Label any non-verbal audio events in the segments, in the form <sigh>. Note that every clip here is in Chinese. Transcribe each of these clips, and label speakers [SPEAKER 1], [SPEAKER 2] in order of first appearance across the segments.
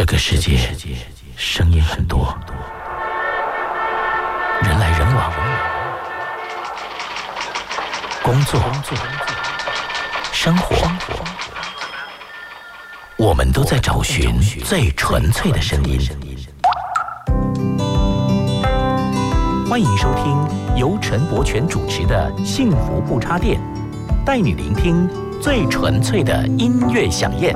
[SPEAKER 1] 这个世界声音很多，人来人往，工作、生活，我们都在找寻最纯粹的声音。欢迎收听由陈柏权主持的《幸福不插电》，带你聆听最纯粹的音乐响宴。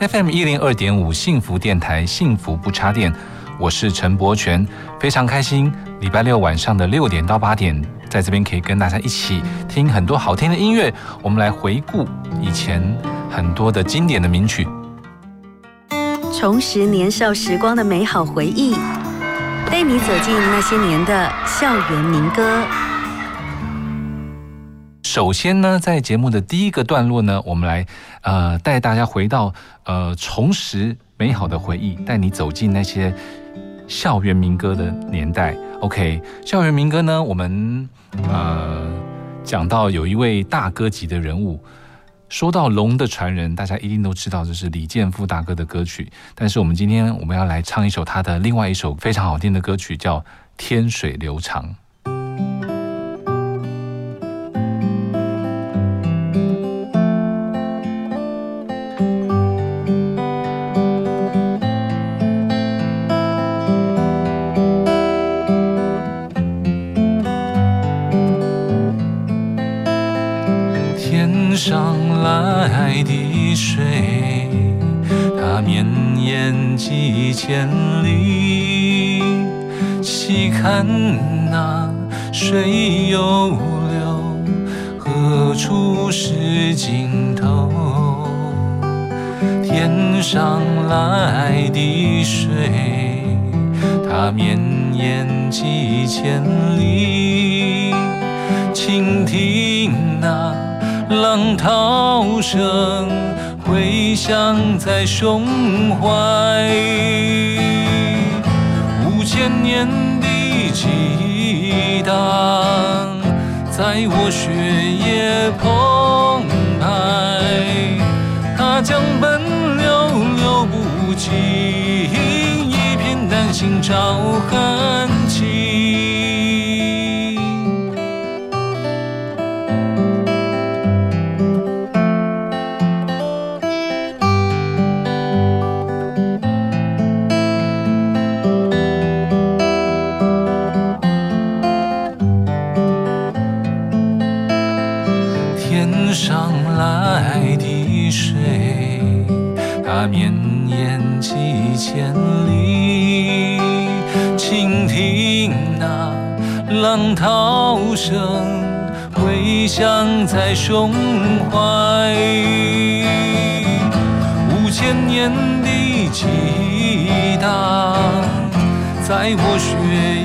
[SPEAKER 2] FM 一零二点五幸福电台，幸福不插电，我是陈柏权，非常开心。礼拜六晚上的六点到八点，在这边可以跟大家一起听很多好听的音乐，我们来回顾以前很多的经典的名曲，
[SPEAKER 3] 重拾年少时光的美好回忆，带你走进那些年的校园民歌。
[SPEAKER 2] 首先呢，在节目的第一个段落呢，我们来呃带大家回到呃重拾美好的回忆，带你走进那些校园民歌的年代。OK，校园民歌呢，我们呃讲到有一位大哥级的人物，说到龙的传人，大家一定都知道这是李健富大哥的歌曲。但是我们今天我们要来唱一首他的另外一首非常好听的歌曲，叫《天水流长》。来的水，它绵延几千里。细看那水又流，何处是尽头？天上来的水，它绵延几千里。倾听那。浪涛声回响在胸怀，五千年的激荡在我血液澎湃，它将奔流流不尽，一片丹心照汗青。浪涛声回响在胸怀，五千年的激荡在我血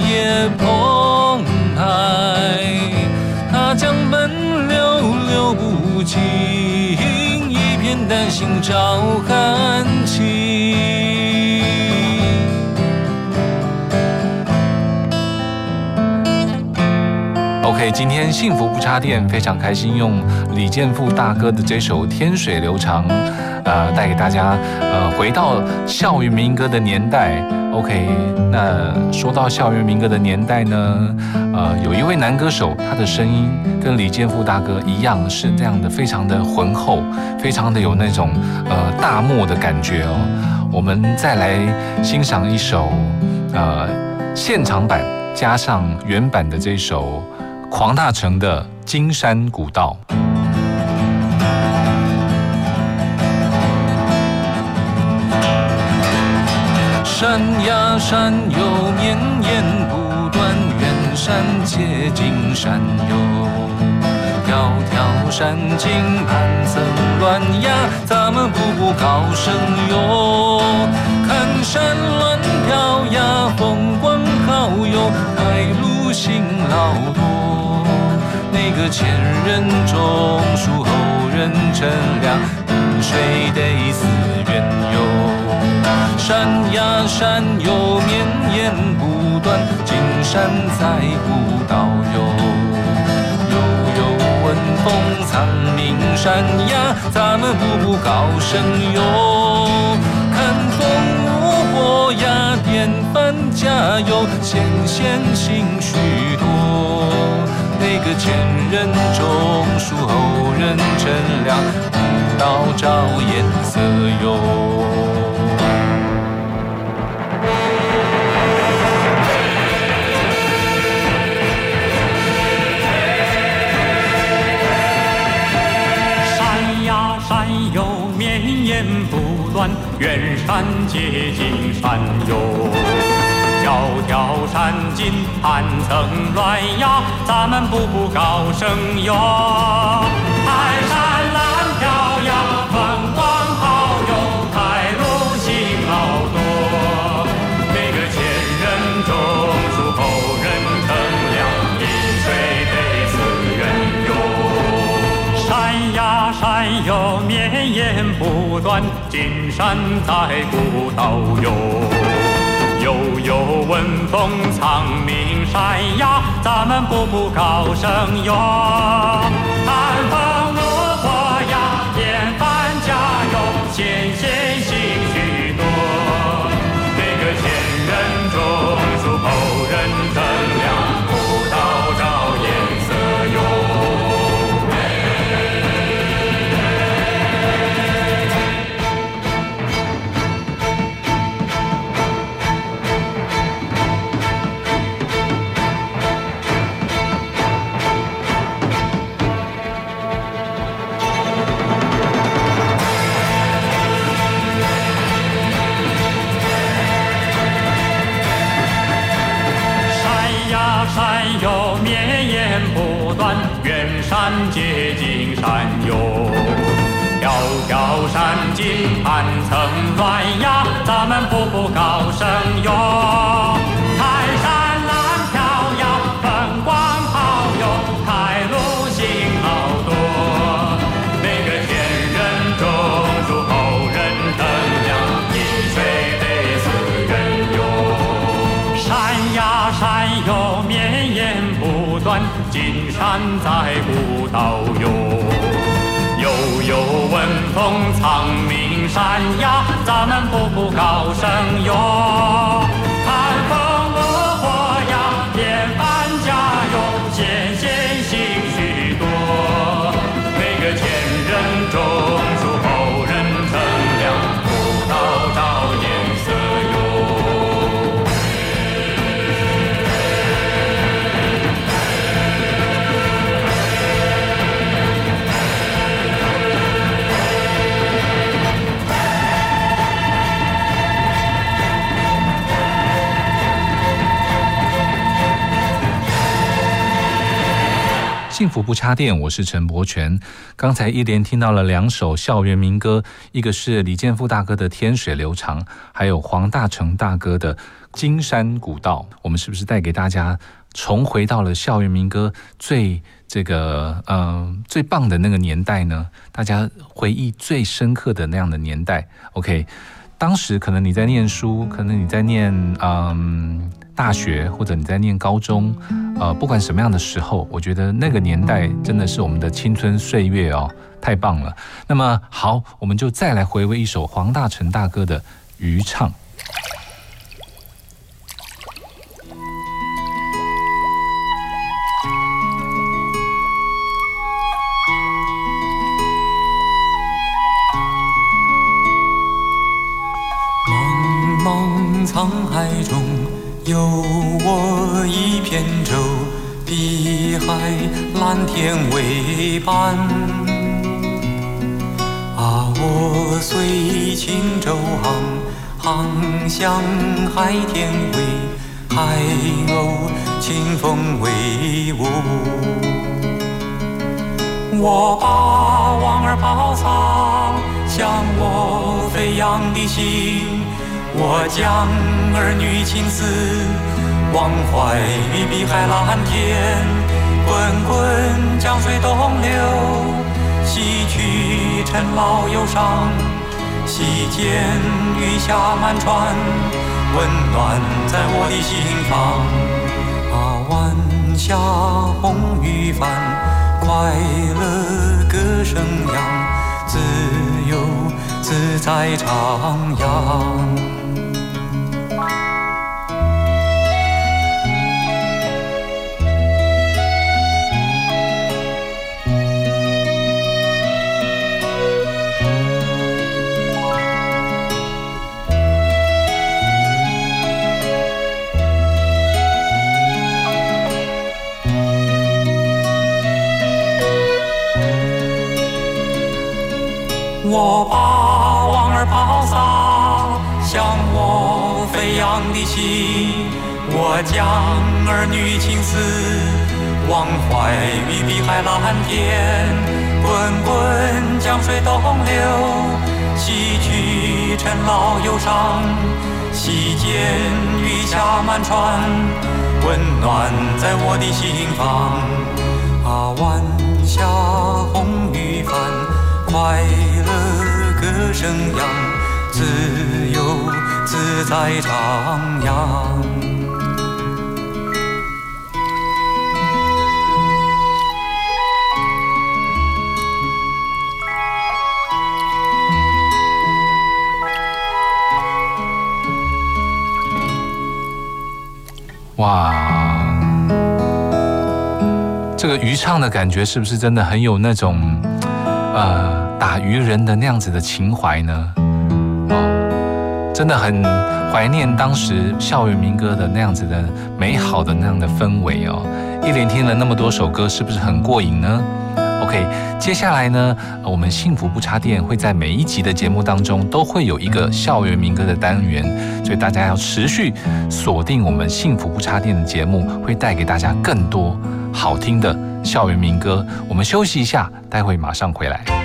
[SPEAKER 2] 液澎湃，它将奔流流不尽，一片丹心照汗。今天幸福不插电，非常开心用李健富大哥的这首《天水流长》，呃，带给大家呃回到校园民歌的年代。OK，那说到校园民歌的年代呢，呃，有一位男歌手，他的声音跟李健富大哥一样，是这样的，非常的浑厚，非常的有那种呃大漠的感觉哦。我们再来欣赏一首呃现场版加上原版的这首。黄大成的金山古道，山呀山哟绵延不断，远山接近山哟，迢迢山径盘层乱呀，咱们步步高升哟。看山峦飘呀，风光好哟，开路辛劳多。那个前人种树，后人乘凉，饮水得思源哟。山呀山哟绵延不断，金山在古道哟。悠悠问风苍鸣山呀，咱们步步高升哟。看风无波呀，典范加油，先贤行许多。那个前人种树，后人乘凉，古道照颜色哟。
[SPEAKER 4] 步步高升哟。泰山蓝飘扬，风光好哟，开路行好多。每个前人种树，后人乘凉，饮水得思源哟。山呀山哟，绵延不断，金山在古道哟。悠悠闻风苍鸣山呀，咱们步步高升哟。寒风怒火呀，典范加油，先贤行许多。每个前人种高山径盘层乱呀，咱们步步高升哟。步步高升
[SPEAKER 2] 幸福不插电，我是陈柏权。刚才一连听到了两首校园民歌，一个是李健富大哥的《天水流长》，还有黄大成大哥的《金山古道》。我们是不是带给大家重回到了校园民歌最这个呃最棒的那个年代呢？大家回忆最深刻的那样的年代。OK，当时可能你在念书，可能你在念嗯。大学或者你在念高中，呃，不管什么样的时候，我觉得那个年代真的是我们的青春岁月哦，太棒了。那么好，我们就再来回味一首黄大成大哥的《渔唱》。
[SPEAKER 4] 有我一片舟，碧海蓝天为伴。啊，我随轻舟航，航向海天为海鸥清风为舞。我把望儿抱桑，向我飞扬的心。我将儿女情思忘怀于碧海蓝天，滚滚江水东流，洗去尘劳忧伤。溪间雨下满船，温暖在我的心房。啊，晚霞红雨帆。
[SPEAKER 2] 快乐歌声扬，自由自在徜徉。我把往儿抛洒，向我飞扬的心。我将儿女情思忘怀于碧海蓝天。滚滚江水东流，洗去尘劳忧伤。溪间雨下满船，温暖在我的心房。啊，晚霞红雨帆，快乐歌声扬，自由自在徜徉。哇，这个渔唱的感觉是不是真的很有那种呃打渔人的那样子的情怀呢？哦，真的很怀念当时校园民歌的那样子的美好的那样的氛围哦。一连听了那么多首歌，是不是很过瘾呢？OK，接下来呢，我们幸福不插电会在每一集的节目当中都会有一个校园民歌的单元，所以大家要持续锁定我们幸福不插电的节目，会带给大家更多好听的校园民歌。我们休息一下，待会马上回来。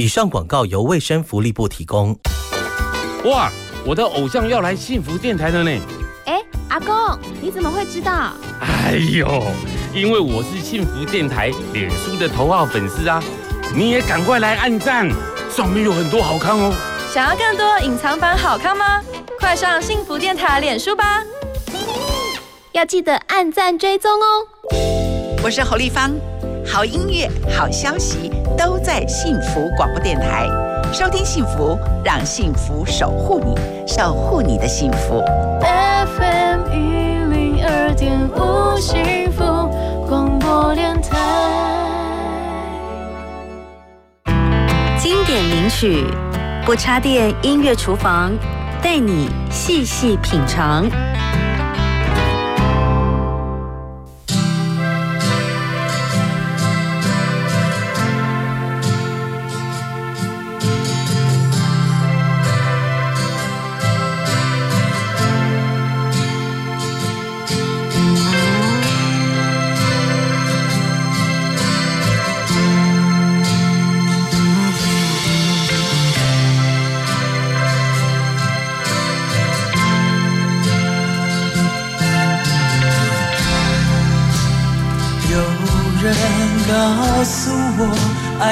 [SPEAKER 5] 以上广告由卫生福利部提供。
[SPEAKER 6] 哇，我的偶像要来幸福电台了呢！
[SPEAKER 7] 哎，阿公，你怎么会知道？
[SPEAKER 6] 哎呦，因为我是幸福电台脸书的头号粉丝啊！你也赶快来按赞，上面有很多好看哦。
[SPEAKER 8] 想要更多隐藏版好看吗？快上幸福电台脸书吧！
[SPEAKER 7] 要记得按赞追踪哦。
[SPEAKER 9] 我是侯丽芳，好音乐、好消息都在幸福广播电台。收听幸福，让幸福守护你，守护你的幸福。
[SPEAKER 10] FM 一零二点五，幸福广播电台。
[SPEAKER 3] 经典名曲，不插电音乐厨房，带你细细品尝。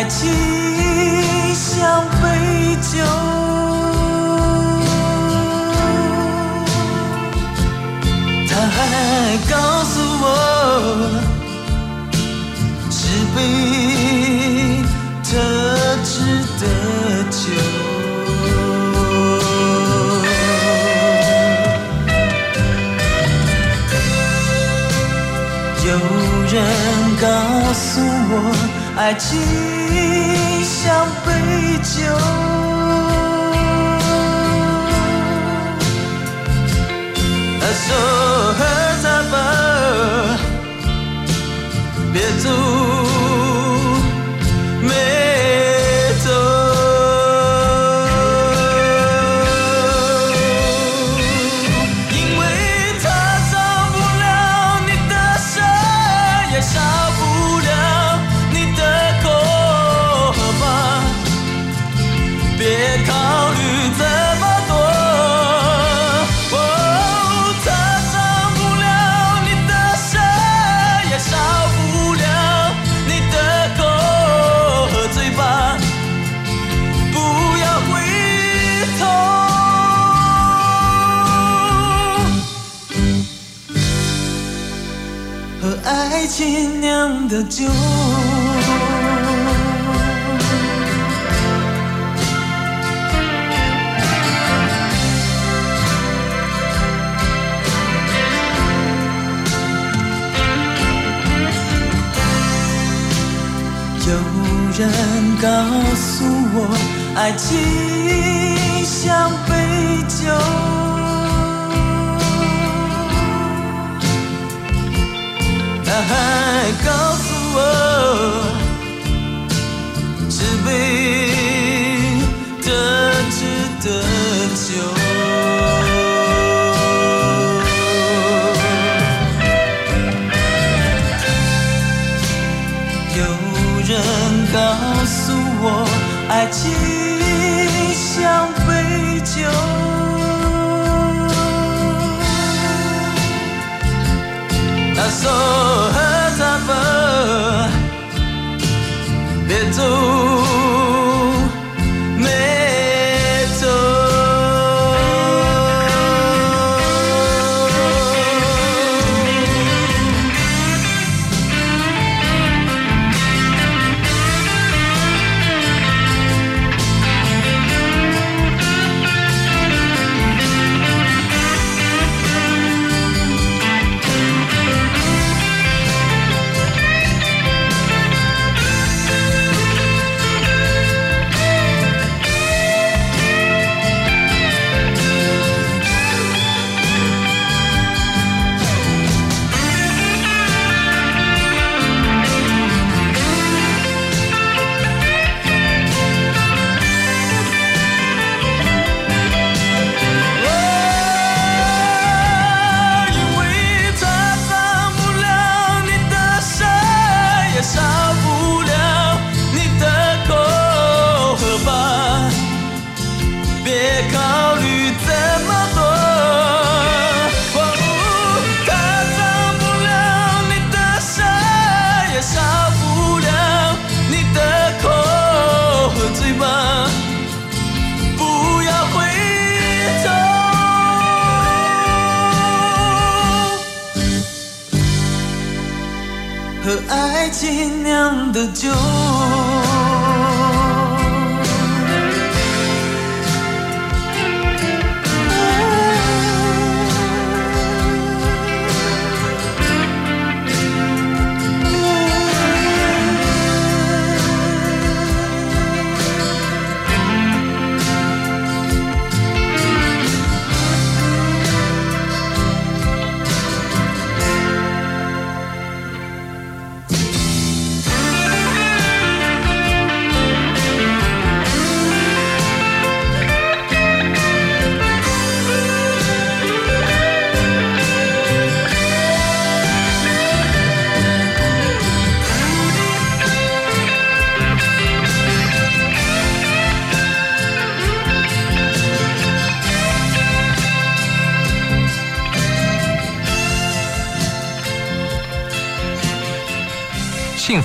[SPEAKER 11] 爱情像杯酒，他还告诉我，是杯特制的酒。有人告诉我，爱情的酒。有人告诉我，爱情像杯酒，爱情酿的酒。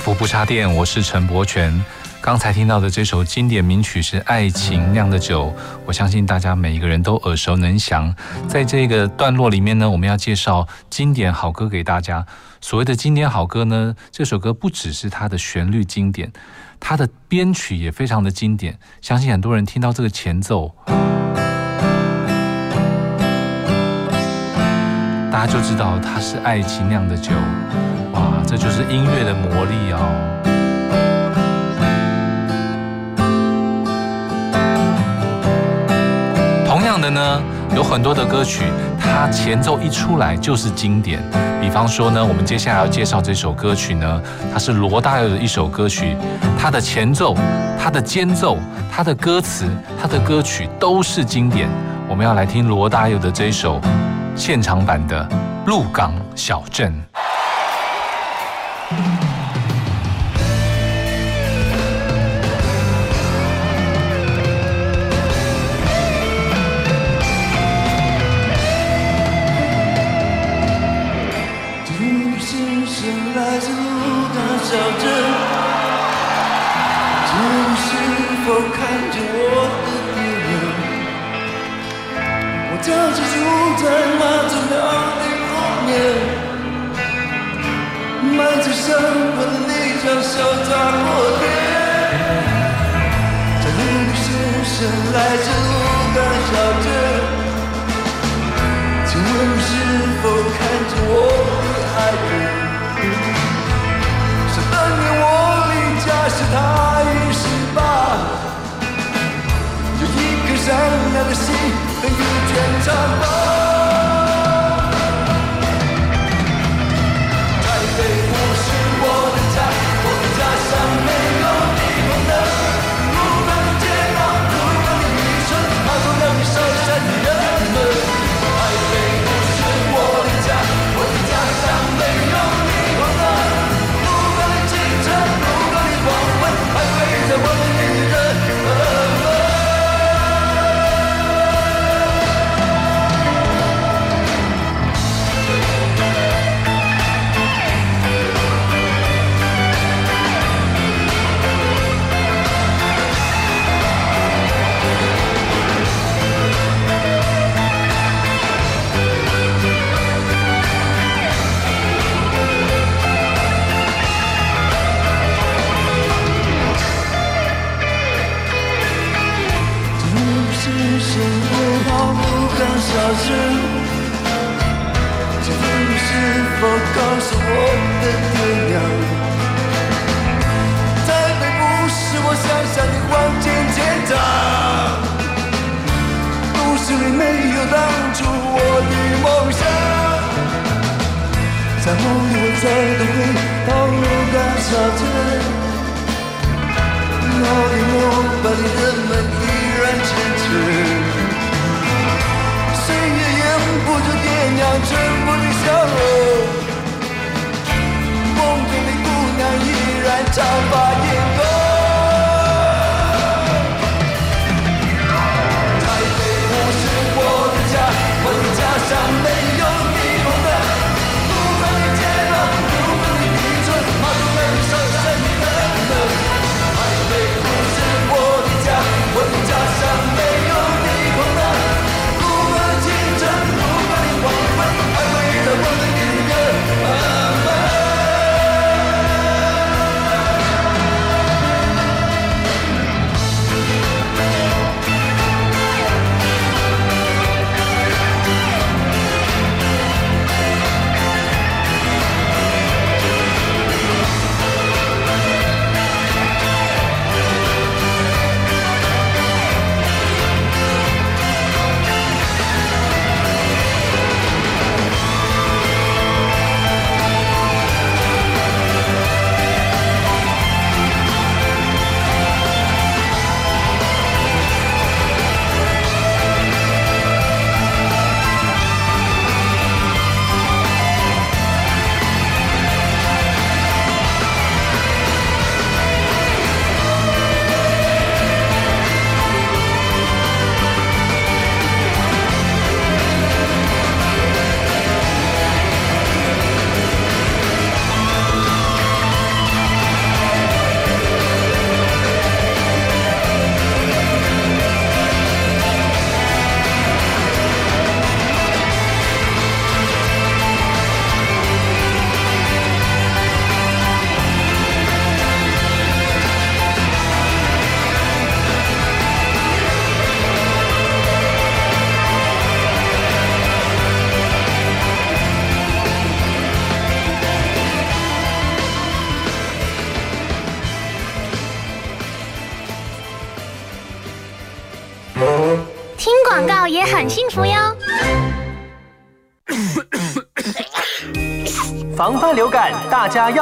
[SPEAKER 2] 福不插电，我是陈柏权。刚才听到的这首经典名曲是《爱情酿的酒》，我相信大家每一个人都耳熟能详。在这个段落里面呢，我们要介绍经典好歌给大家。所谓的经典好歌呢，这首歌不只是它的旋律经典，它的编曲也非常的经典。相信很多人听到这个前奏，大家就知道它是爱情酿的酒。这就是音乐的魔力哦。同样的呢，有很多的歌曲，它前奏一出来就是经典。比方说呢，我们接下来要介绍这首歌曲呢，它是罗大佑的一首歌曲，它的前奏、它的间奏、它的歌词、它的歌曲都是经典。我们要来听罗大佑的这首现场版的《鹿港小镇》。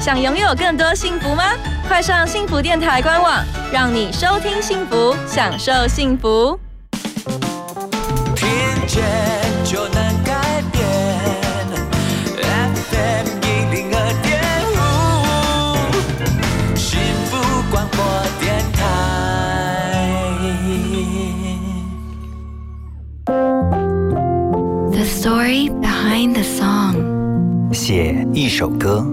[SPEAKER 8] 想拥有更多幸福吗？快上幸福电台官网，让你收听幸福，享受幸福。
[SPEAKER 11] 听见就能改变，FM 一零二点五，幸福广播电台。
[SPEAKER 12] The story behind the song。
[SPEAKER 13] 写一首歌。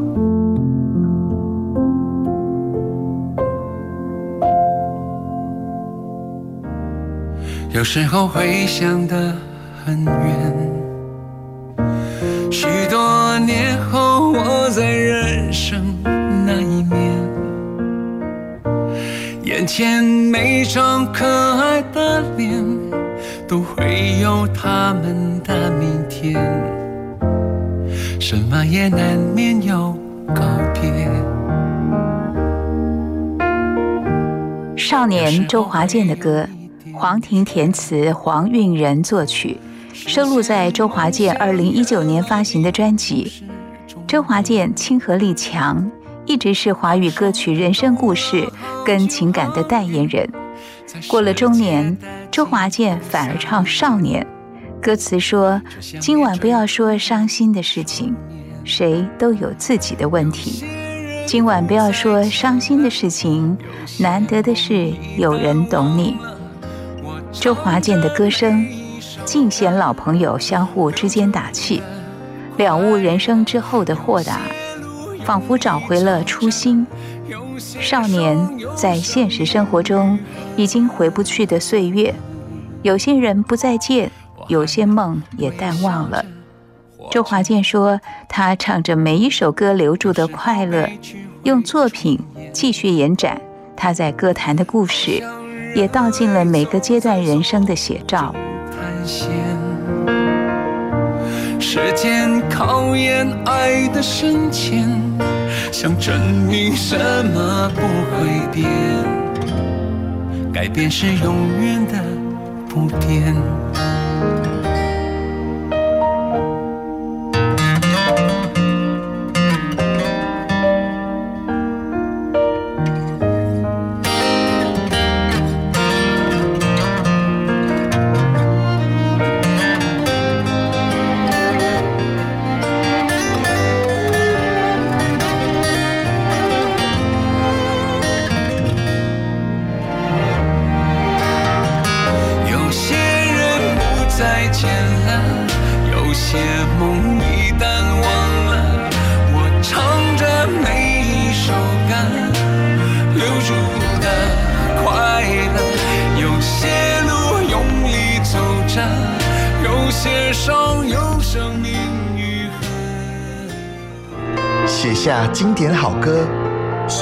[SPEAKER 2] 有时候会想得很远，许多年后我在人生那一面，眼前每张可爱的脸，都会有他们的明天，什么也难免有告别。
[SPEAKER 14] 少年周华健的歌。黄庭填词，黄韵仁作曲，收录在周华健二零一九年发行的专辑。周华健亲和力强，一直是华语歌曲人生故事跟情感的代言人。过了中年，周华健反而唱少年，歌词说：“今晚不要说伤心的事情，谁都有自己的问题。今晚不要说伤心的事情，难得的是有人懂你。”周华健的歌声，尽显老朋友相互之间打气，了悟人生之后的豁达，仿佛找回了初心。少年在现实生活中已经回不去的岁月，有些人不再见，有些梦也淡忘了。周华健说：“他唱着每一首歌留住的快乐，用作品继续延展他在歌坛的故事。”也道尽了每个阶段人生的写照。
[SPEAKER 2] 时间考验爱的深浅，想证明什么不会变，改变是永远的不变。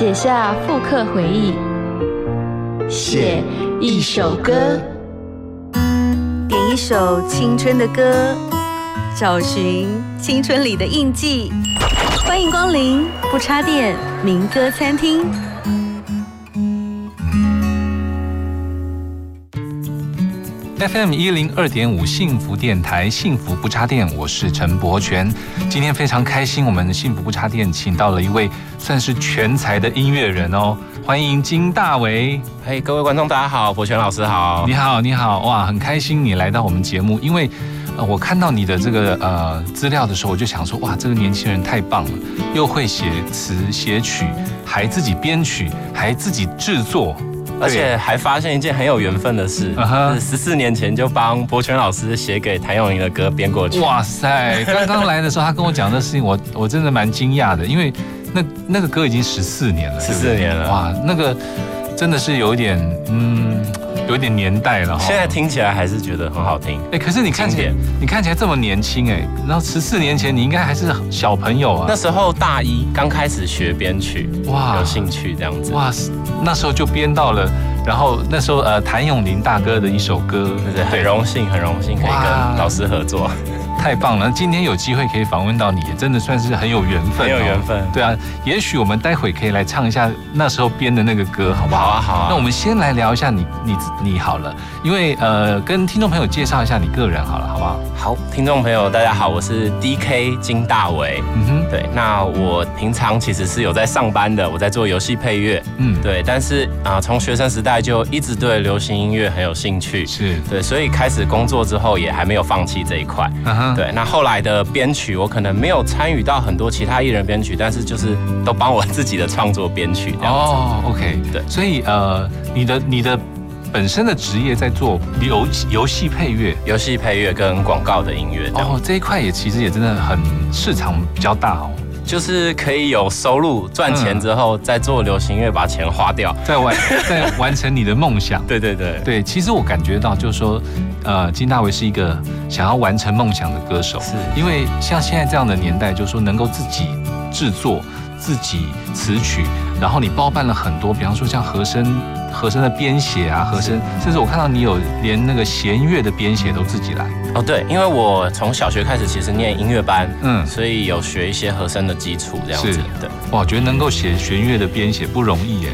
[SPEAKER 15] 写下
[SPEAKER 16] 复刻回忆，
[SPEAKER 15] 写一首歌，
[SPEAKER 3] 点一首青春的歌，找寻青春里的印记。欢迎光临不插电民歌餐厅。
[SPEAKER 2] FM 一零二点五幸福电台，幸福不插电，我是陈柏权。今天非常开心，我们幸福不插电请到了一位算是全才的音乐人哦，欢迎金大为。
[SPEAKER 17] 嘿，各位观众大家好，柏权老师好。
[SPEAKER 2] 你好，你好，哇，很开心你来到我们节目，因为呃，我看到你的这个呃资料的时候，我就想说，哇，这个年轻人太棒了，又会写词写曲，还自己编曲，还自己制作。
[SPEAKER 17] 而且还发现一件很有缘分的事，十四年前就帮博泉老师写给谭咏麟的歌编过去。
[SPEAKER 2] 哇塞！刚刚来的时候，他跟我讲这事情，我我真的蛮惊讶的，因为那那个歌已经十四年了，
[SPEAKER 17] 十四年了，
[SPEAKER 2] 哇，那个真的是有一点，嗯，有一点年代了。
[SPEAKER 17] 现在听起来还是觉得很好听。
[SPEAKER 2] 哎，可是你看起来，你看起来这么年轻哎，然后十四年前你应该还是小朋友啊。
[SPEAKER 17] 那时候大一刚开始学编曲，哇，有兴趣这样子。哇，
[SPEAKER 2] 那时候就编到了，然后那时候呃谭咏麟大哥的一首歌，
[SPEAKER 17] 对对，很荣幸，很荣幸可以跟老师合作。
[SPEAKER 2] 太棒了！今天有机会可以访问到你，真的算是很有缘分。
[SPEAKER 17] 很有缘分，
[SPEAKER 2] 对啊。也许我们待会可以来唱一下那时候编的那个歌，好不好？
[SPEAKER 17] 好啊，好啊。
[SPEAKER 2] 那我们先来聊一下你、你、你好了，因为呃，跟听众朋友介绍一下你个人好了，好不好？
[SPEAKER 17] 好，听众朋友大家好，我是 D K 金大为。嗯哼，对。那我平常其实是有在上班的，我在做游戏配乐。嗯，对。但是啊，从学生时代就一直对流行音乐很有兴趣。
[SPEAKER 2] 是
[SPEAKER 17] 对，所以开始工作之后也还没有放弃这一块。嗯哼，对。那后来的。的编曲，我可能没有参与到很多其他艺人编曲，但是就是都帮我自己的创作编曲这样子。哦
[SPEAKER 2] ，OK，对，所以呃，你的你的本身的职业在做游游戏配乐、
[SPEAKER 17] 游戏配乐跟广告的音乐。哦，
[SPEAKER 2] 这一块也其实也真的很市场比较大哦。
[SPEAKER 17] 就是可以有收入赚钱之后，再做流行乐把钱花掉，
[SPEAKER 2] 再完再完成你的梦想。
[SPEAKER 17] 对对对。
[SPEAKER 2] 对，其实我感觉到就是说，呃，金大为是一个想要完成梦想的歌手，
[SPEAKER 17] 是。
[SPEAKER 2] 因为像现在这样的年代，就是说能够自己制作、自己词曲，然后你包办了很多，比方说像和声。和声的编写啊，和声，甚至我看到你有连那个弦乐的编写都自己来
[SPEAKER 17] 哦。对，因为我从小学开始其实念音乐班，嗯，所以有学一些和声的基础这样子。对，
[SPEAKER 2] 哇，觉得能够写弦乐的编写不容易哎，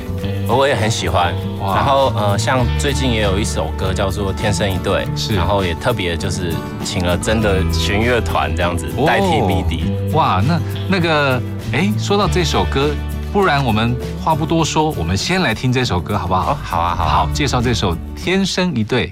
[SPEAKER 17] 我也很喜欢。然后呃，像最近也有一首歌叫做《天生一对》，
[SPEAKER 2] 是，
[SPEAKER 17] 然后也特别就是请了真的弦乐团这样子代替 MIDI。
[SPEAKER 2] 哇，那那个哎，说到这首歌。不然我们话不多说，我们先来听这首歌好不好？
[SPEAKER 17] 好啊，好，
[SPEAKER 2] 好，介绍这首《天生一对》。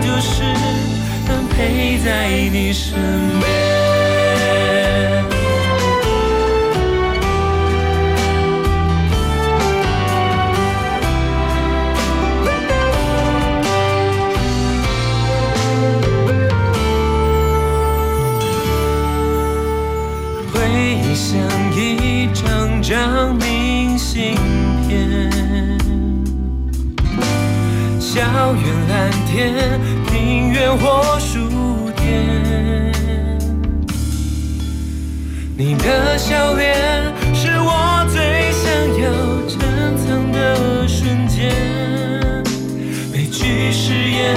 [SPEAKER 11] 就是能陪在你身边。校园蓝天，庭院或书店。你的笑脸是我最想要珍藏的瞬间，每句誓言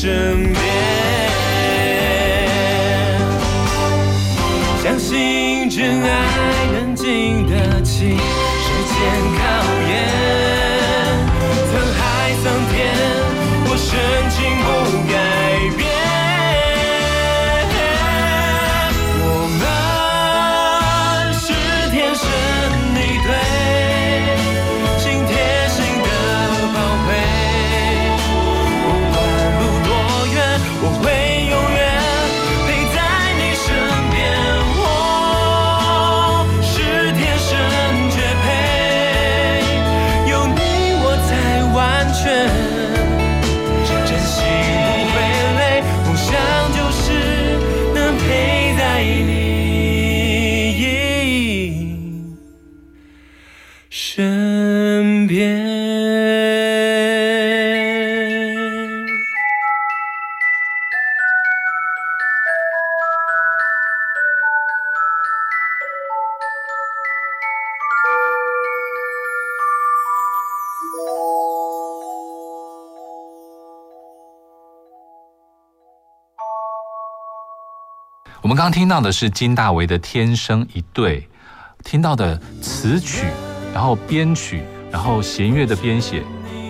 [SPEAKER 11] 身边。相信真爱能经得起时间考验，我们
[SPEAKER 2] 刚刚听到的是金大为的《天生一对》，听到的词曲，然后编曲，然后弦乐的编写，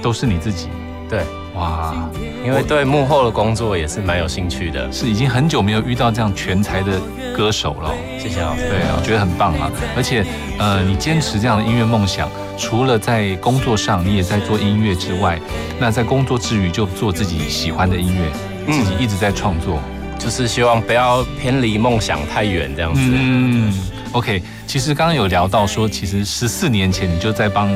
[SPEAKER 2] 都是你自己。
[SPEAKER 17] 对，
[SPEAKER 2] 哇，
[SPEAKER 17] 因为对幕后的工作也是蛮有兴趣的。
[SPEAKER 2] 是已经很久没有遇到这样全才的歌手了。
[SPEAKER 17] 谢谢老师。
[SPEAKER 2] 对，我觉得很棒啊！而且，呃，你坚持这样的音乐梦想，除了在工作上你也在做音乐之外，那在工作之余就做自己喜欢的音乐，自己一直在创作。
[SPEAKER 17] 就是希望不要偏离梦想太远这样子。
[SPEAKER 2] 嗯，OK。其实刚刚有聊到说，其实十四年前你就在帮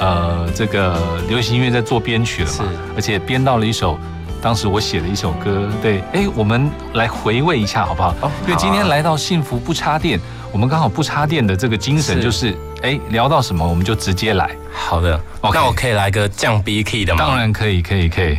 [SPEAKER 2] 呃这个流行音乐在做编曲了嘛，而且编到了一首。当时我写了一首歌，对，哎，我们来回味一下好不好？
[SPEAKER 17] 哦、
[SPEAKER 2] 因为今天来到幸福不插电，我们刚好不插电的这个精神就是，哎，聊到什么我们就直接来。
[SPEAKER 17] 好的那我可以来个降 B key 的吗？
[SPEAKER 2] 当然可以，可以，可以。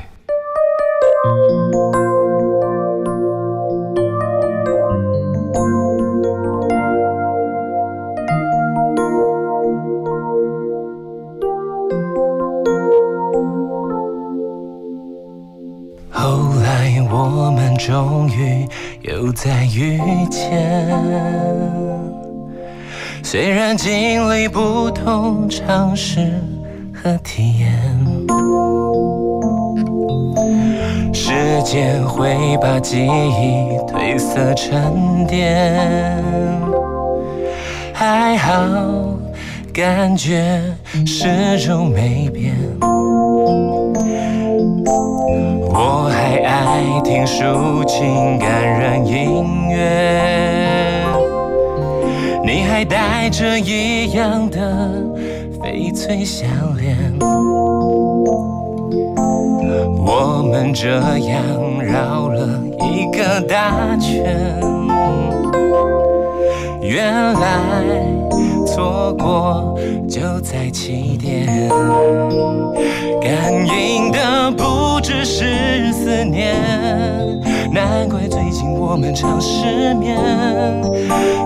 [SPEAKER 11] 不再遇见，虽然经历不同尝试和体验，时间会把记忆褪色沉淀，还好感觉始终没变。我还爱听抒情感人音乐，你还戴着一样的翡翠项链。我们这样绕了一个大圈，原来错过就在起点，感应的不只是思念，难怪最近我们常失眠，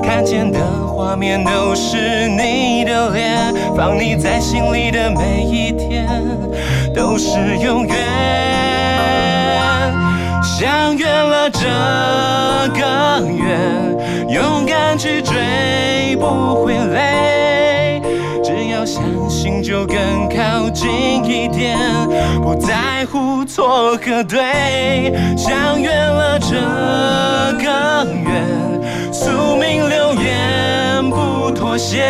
[SPEAKER 11] 看见的画面都是你的脸，放你在心里的每一天都是永远，相约了这个远，勇敢去追不会累，只要相信就更靠近一点，不在乎错和对，相约了这个远，宿命流言不妥协，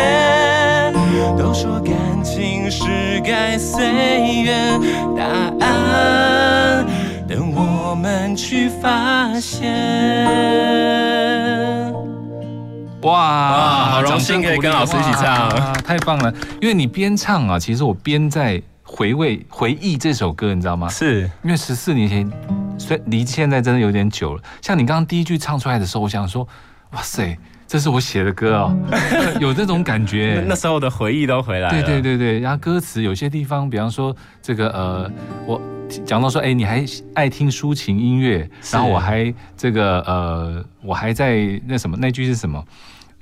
[SPEAKER 11] 都说感情是该随缘，答案。我们去发现。
[SPEAKER 2] 哇，
[SPEAKER 17] 好荣幸可以跟老师一起唱，
[SPEAKER 2] 太棒了！因为你边唱啊，其实我边在回味、回忆这首歌，你知道吗？
[SPEAKER 17] 是
[SPEAKER 2] 因为十四年前，虽离现在真的有点久了。像你刚刚第一句唱出来的时候，我想说，哇塞，这是我写的歌哦，<laughs> 有这种感觉。
[SPEAKER 17] 那时候的回忆都回来了。
[SPEAKER 2] 对对对对，然后歌词有些地方，比方说这个呃，我讲到说，哎，你还爱听抒情音乐，然后我还这个呃，我还在那什么，那句是什么？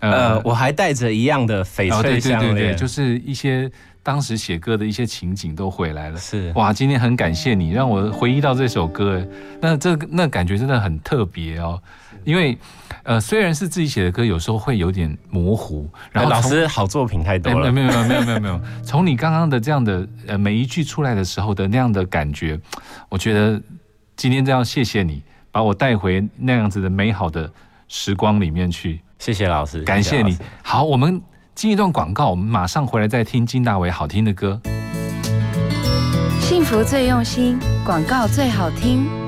[SPEAKER 17] 呃，我还带着一样的翡翠项
[SPEAKER 2] 对对对，
[SPEAKER 17] 链，
[SPEAKER 2] 就是一些当时写歌的一些情景都回来了。
[SPEAKER 17] 是
[SPEAKER 2] 哇，今天很感谢你，让我回忆到这首歌。那这个那感觉真的很特别哦，因为呃，虽然是自己写的歌，有时候会有点模糊。然后从
[SPEAKER 17] 老师好作品太多了，
[SPEAKER 2] 哎没有没有没有没有没有，从你刚刚的这样的呃每一句出来的时候的那样的感觉，我觉得今天这样谢谢你，把我带回那样子的美好的时光里面去。
[SPEAKER 17] 谢谢老师，
[SPEAKER 2] 感谢你。好，我们进一段广告，我们马上回来再听金大为好听的歌。
[SPEAKER 16] 幸福最用心，广告最好听。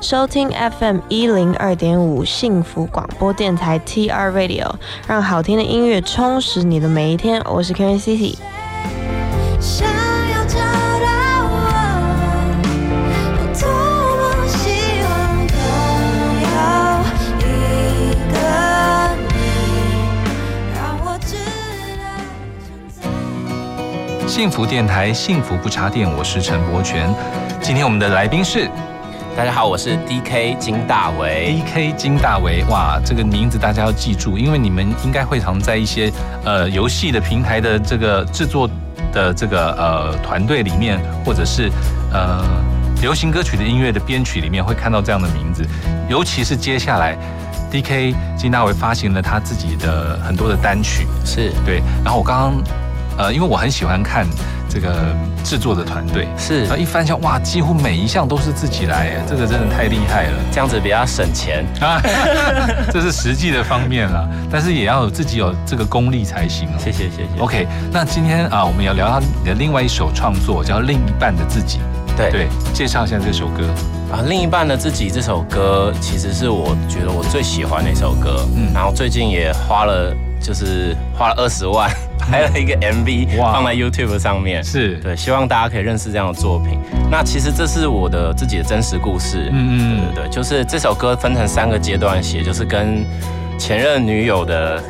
[SPEAKER 13] 收听 FM 一零二点五幸福广播电台 TR Radio，让好听的音乐充实你的每一天。我是 Karen City。
[SPEAKER 11] 想要找到我，多么希望拥有一个你，让我知
[SPEAKER 2] 幸福电台幸福不插电，我是陈柏权。今天我们的来宾是
[SPEAKER 17] 大家好，我是 DK 金大为。
[SPEAKER 2] DK 金大为，哇，这个名字大家要记住，因为你们应该会常在一些呃游戏的平台的这个制作的这个呃团队里面，或者是呃流行歌曲的音乐的编曲里面会看到这样的名字，尤其是接下来 DK 金大为发行了他自己的很多的单曲，
[SPEAKER 17] 是。
[SPEAKER 2] 对，然后我刚刚呃，因为我很喜欢看这个制作的团队，
[SPEAKER 17] 是，
[SPEAKER 2] 然后一翻箱，哇，几乎每一项都是自己来，这个真的太厉害了。
[SPEAKER 17] 这样子比较省钱 <laughs>
[SPEAKER 2] 啊，这是实际的方面啦，但是也要有自己有这个功力才行哦。
[SPEAKER 17] 谢谢谢谢。
[SPEAKER 2] OK，那今天啊，我们要聊到你的另外一首创作，叫《另一半的自己》。
[SPEAKER 17] 对
[SPEAKER 2] 对，介绍一下这首歌。
[SPEAKER 17] 啊，另一半的自己这首歌，其实是我觉得我最喜欢的一首歌。嗯，然后最近也花了，就是花了二十万 <laughs> 拍了一个 MV，放在 YouTube 上面。
[SPEAKER 2] 是
[SPEAKER 17] 对，希望大家可以认识这样的作品。那其实这是我的自己的真实故事。
[SPEAKER 2] 嗯嗯
[SPEAKER 17] 对对对，就是这首歌分成三个阶段写，就是跟前任女友的。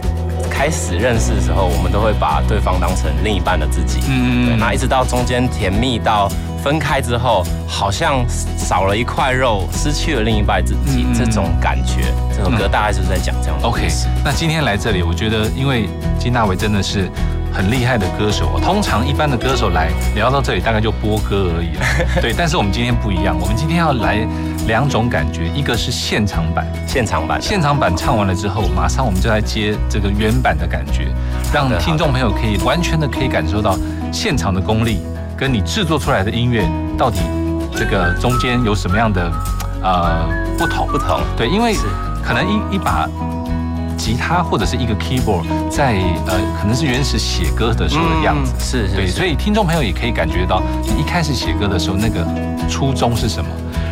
[SPEAKER 17] 开始认识的时候，我们都会把对方当成另一半的自己，
[SPEAKER 2] 嗯
[SPEAKER 17] 对，那一直到中间甜蜜到分开之后，好像少了一块肉，失去了另一半自己，这种感觉。这首歌大概就是在讲这样的故
[SPEAKER 2] OK，那今天来这里，我觉得因为金大为真的是很厉害的歌手，通常一般的歌手来聊到这里，大概就播歌而已了。<laughs> 对，但是我们今天不一样，我们今天要来两种感觉，一个是现场版，
[SPEAKER 17] 现场版，
[SPEAKER 2] 现场版唱完了之后，马上我们就来接这个原版的感觉，让听众朋友可以完全的可以感受到现场的功力，跟你制作出来的音乐到底这个中间有什么样的呃不同？
[SPEAKER 17] 不同，
[SPEAKER 2] 对，因为可能一一把吉他或者是一个 keyboard 在呃可能是原始写歌的时候的样子，
[SPEAKER 17] 嗯是是
[SPEAKER 2] 对，所以听众朋友也可以感觉到你一开始写歌的时候那个初衷是什么，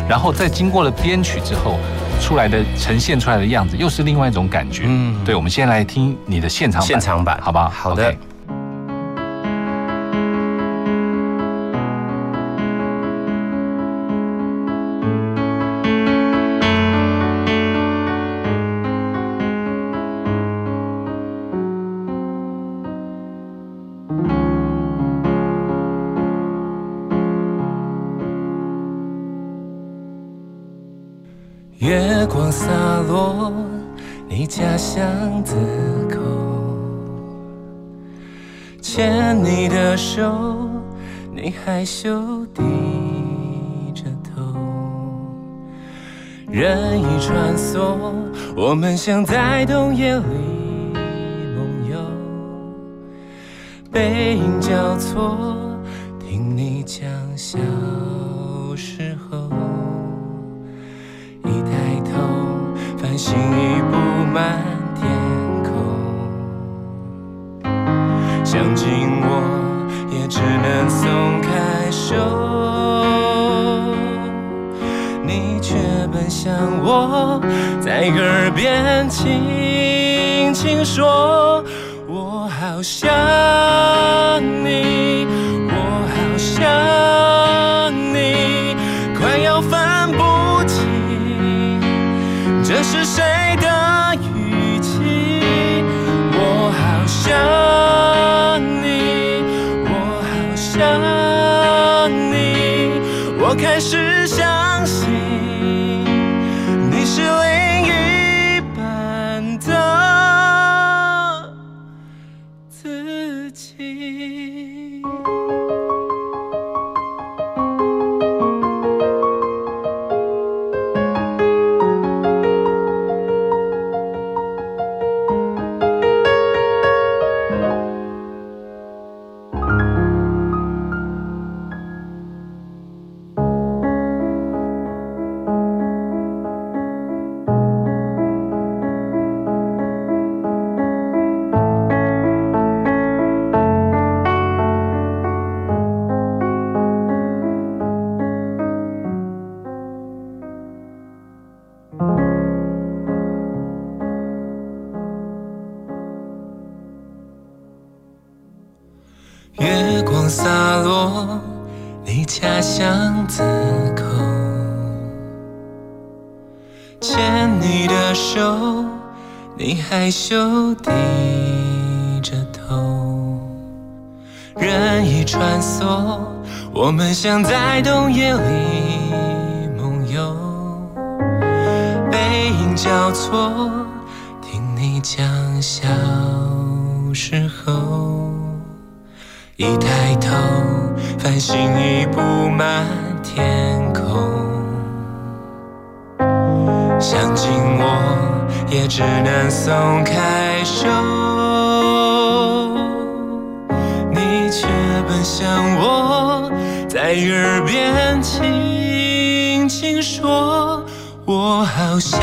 [SPEAKER 2] 然后在经过了编曲之后出来的呈现出来的样子又是另外一种感觉。嗯，对，我们先来听你的现场版，
[SPEAKER 17] 现场版。
[SPEAKER 2] 好不好？
[SPEAKER 17] 好的
[SPEAKER 11] 害羞低着头，人已穿梭，我们像在冬夜里梦游，背影交错，听你讲小时候。一抬头，繁星已布满手。你却奔向我，在耳边轻轻说：“我好想害羞低着头。人已穿梭，我们像在冬夜里梦游，背影交错，听你讲小时候。一抬头，繁星已布满天只能松开手。你却奔向我，在耳边轻轻说：“我好想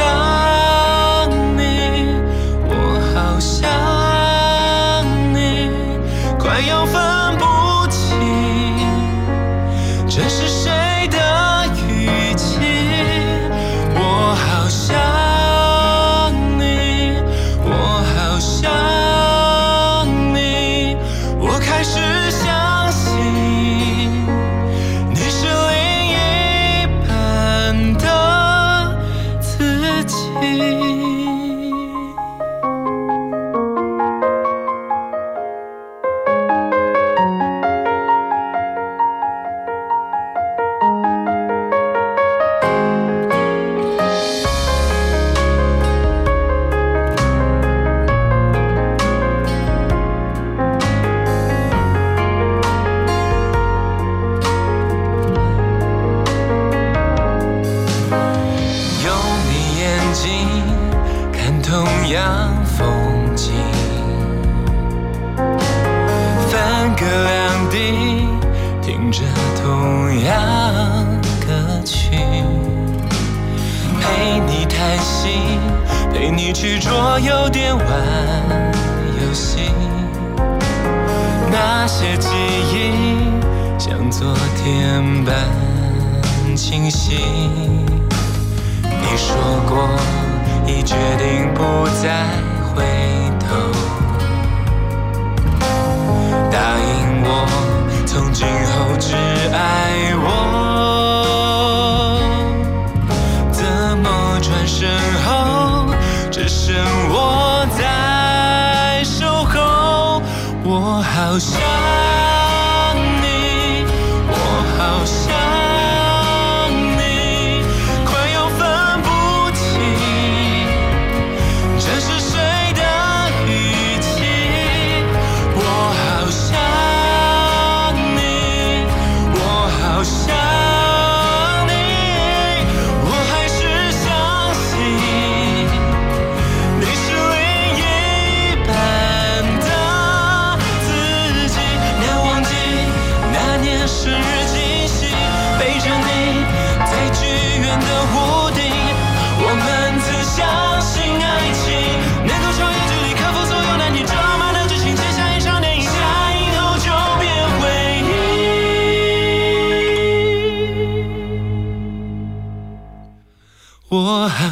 [SPEAKER 11] 我在守候？我好想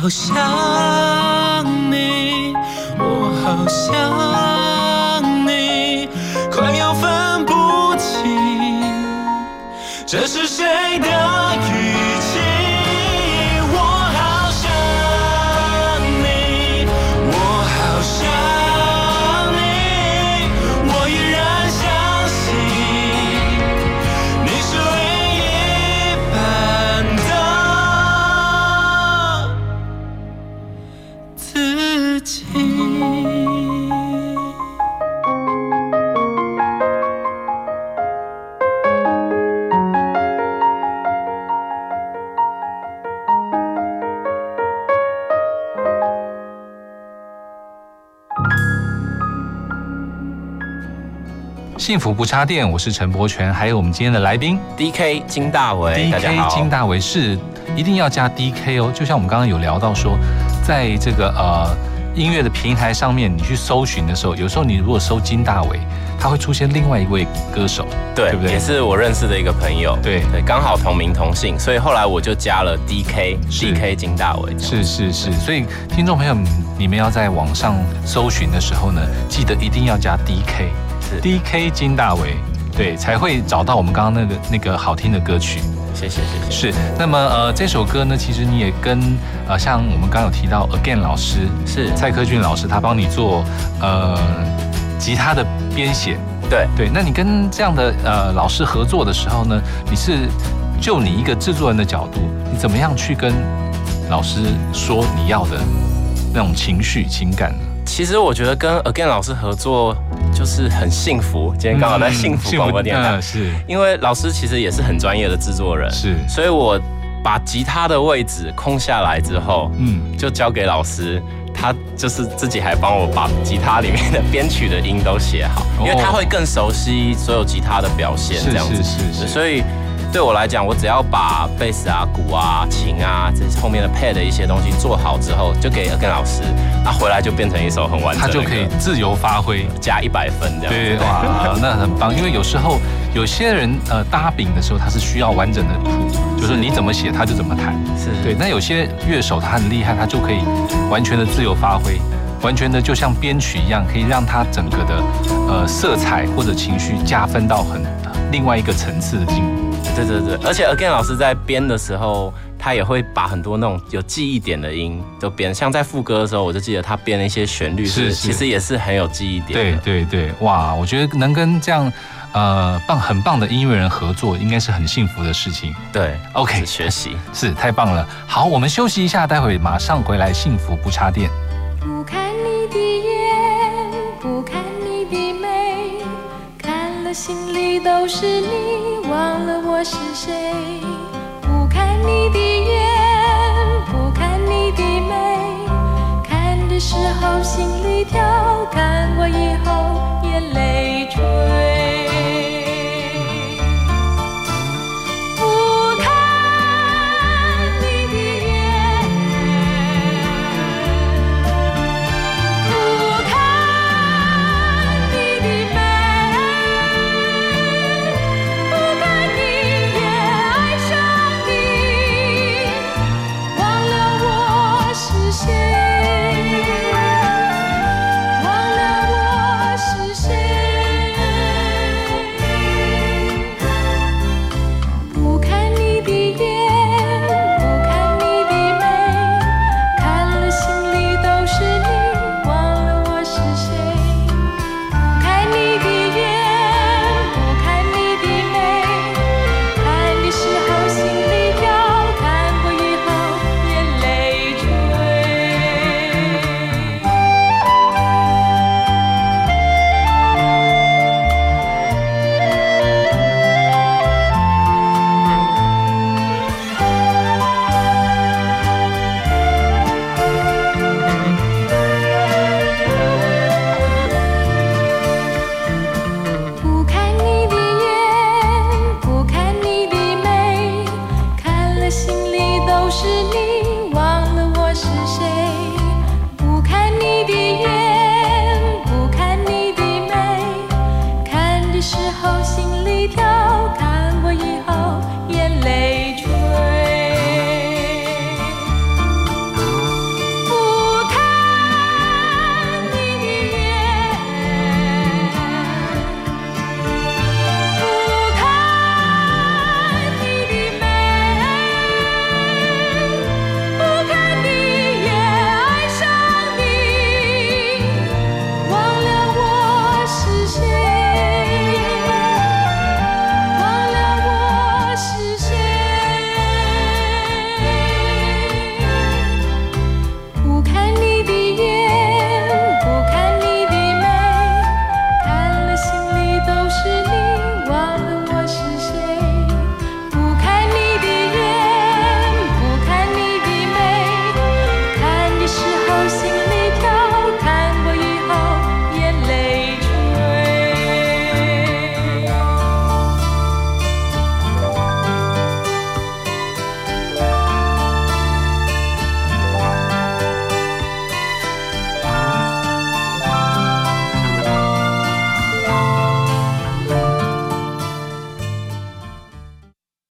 [SPEAKER 11] 好想
[SPEAKER 2] 幸福不插电，我是陈柏权，还有我们今天的来宾
[SPEAKER 17] D K 金大为，大家
[SPEAKER 2] D
[SPEAKER 17] 好。
[SPEAKER 2] K 金大为是一定要加 D K 哦，就像我们刚刚有聊到说，在这个呃音乐的平台上面，你去搜寻的时候，有时候你如果搜金大为，他会出现另外一位歌手，
[SPEAKER 17] 对，
[SPEAKER 2] 对不对？
[SPEAKER 17] 也是我认识的一个朋友，
[SPEAKER 2] 对。
[SPEAKER 17] 对，刚好同名同姓，所以后来我就加了 D K D K 金大为，
[SPEAKER 2] 是是是，所以听众朋友，你们要在网上搜寻的时候呢，记得一定要加 D K D K 金大为，对，才会找到我们刚刚那个那个好听的歌曲。
[SPEAKER 17] 谢谢谢谢。
[SPEAKER 2] 是，那么呃这首歌呢，其实你也跟呃像我们刚刚有提到 Again 老师
[SPEAKER 17] 是
[SPEAKER 2] 蔡科俊老师，他帮你做呃吉他的编写。
[SPEAKER 17] 对
[SPEAKER 2] 对，那你跟这样的呃老师合作的时候呢，你是就你一个制作人的角度，你怎么样去跟老师说你要的那种情绪情感呢？
[SPEAKER 17] 其实我觉得跟 Again 老师合作就是很幸福，今天刚好在幸福广播电台，
[SPEAKER 2] 嗯是。
[SPEAKER 17] 因为老师其实也是很专业的制作人，
[SPEAKER 2] 是，
[SPEAKER 17] 所以我把吉他的位置空下来之后，
[SPEAKER 2] 嗯，
[SPEAKER 17] 就交给老师。他就是自己还帮我把吉他里面的编曲的音都写好，因为他会更熟悉所有吉他的表现，
[SPEAKER 2] 是
[SPEAKER 17] 这样子。
[SPEAKER 2] 是是是。
[SPEAKER 17] 所以对我来讲，我只要把贝斯啊、鼓啊、琴啊这后面的配的一些东西做好之后，就给跟老师，他回来就变成一首很完整的歌，
[SPEAKER 2] 他就可以自由发挥，
[SPEAKER 17] 加一百分这样子。
[SPEAKER 2] 对，哇，那很棒。因为有时候有些人呃搭饼的时候，他是需要完整的谱，就是你怎么写他就怎么弹。
[SPEAKER 17] 是
[SPEAKER 2] 对。那有些乐手他很厉害，他就可以完全的自由发挥，完全的就像编曲一样，可以让他整个的呃色彩或者情绪加分到很另外一个层次的进步。
[SPEAKER 17] 对对对，而且 Again 老师在编的时候，他也会把很多那种有记忆点的音都编，像在副歌的时候，我就记得他编了一些旋律是，其实也是很有记忆点
[SPEAKER 2] 对。对对，哇，我觉得能跟这样呃棒很棒的音乐人合作，应该是很幸福的事情。
[SPEAKER 17] 对
[SPEAKER 2] ，OK，
[SPEAKER 17] 学习
[SPEAKER 2] 是太棒了。好，我们休息一下，待会马上回来，幸福不插电。
[SPEAKER 18] 不看你的眼，不看你的眉，看了心里都是你，忘了我是谁，不看你的眼，不看你的眉，看的时候心里跳，看我以后眼泪。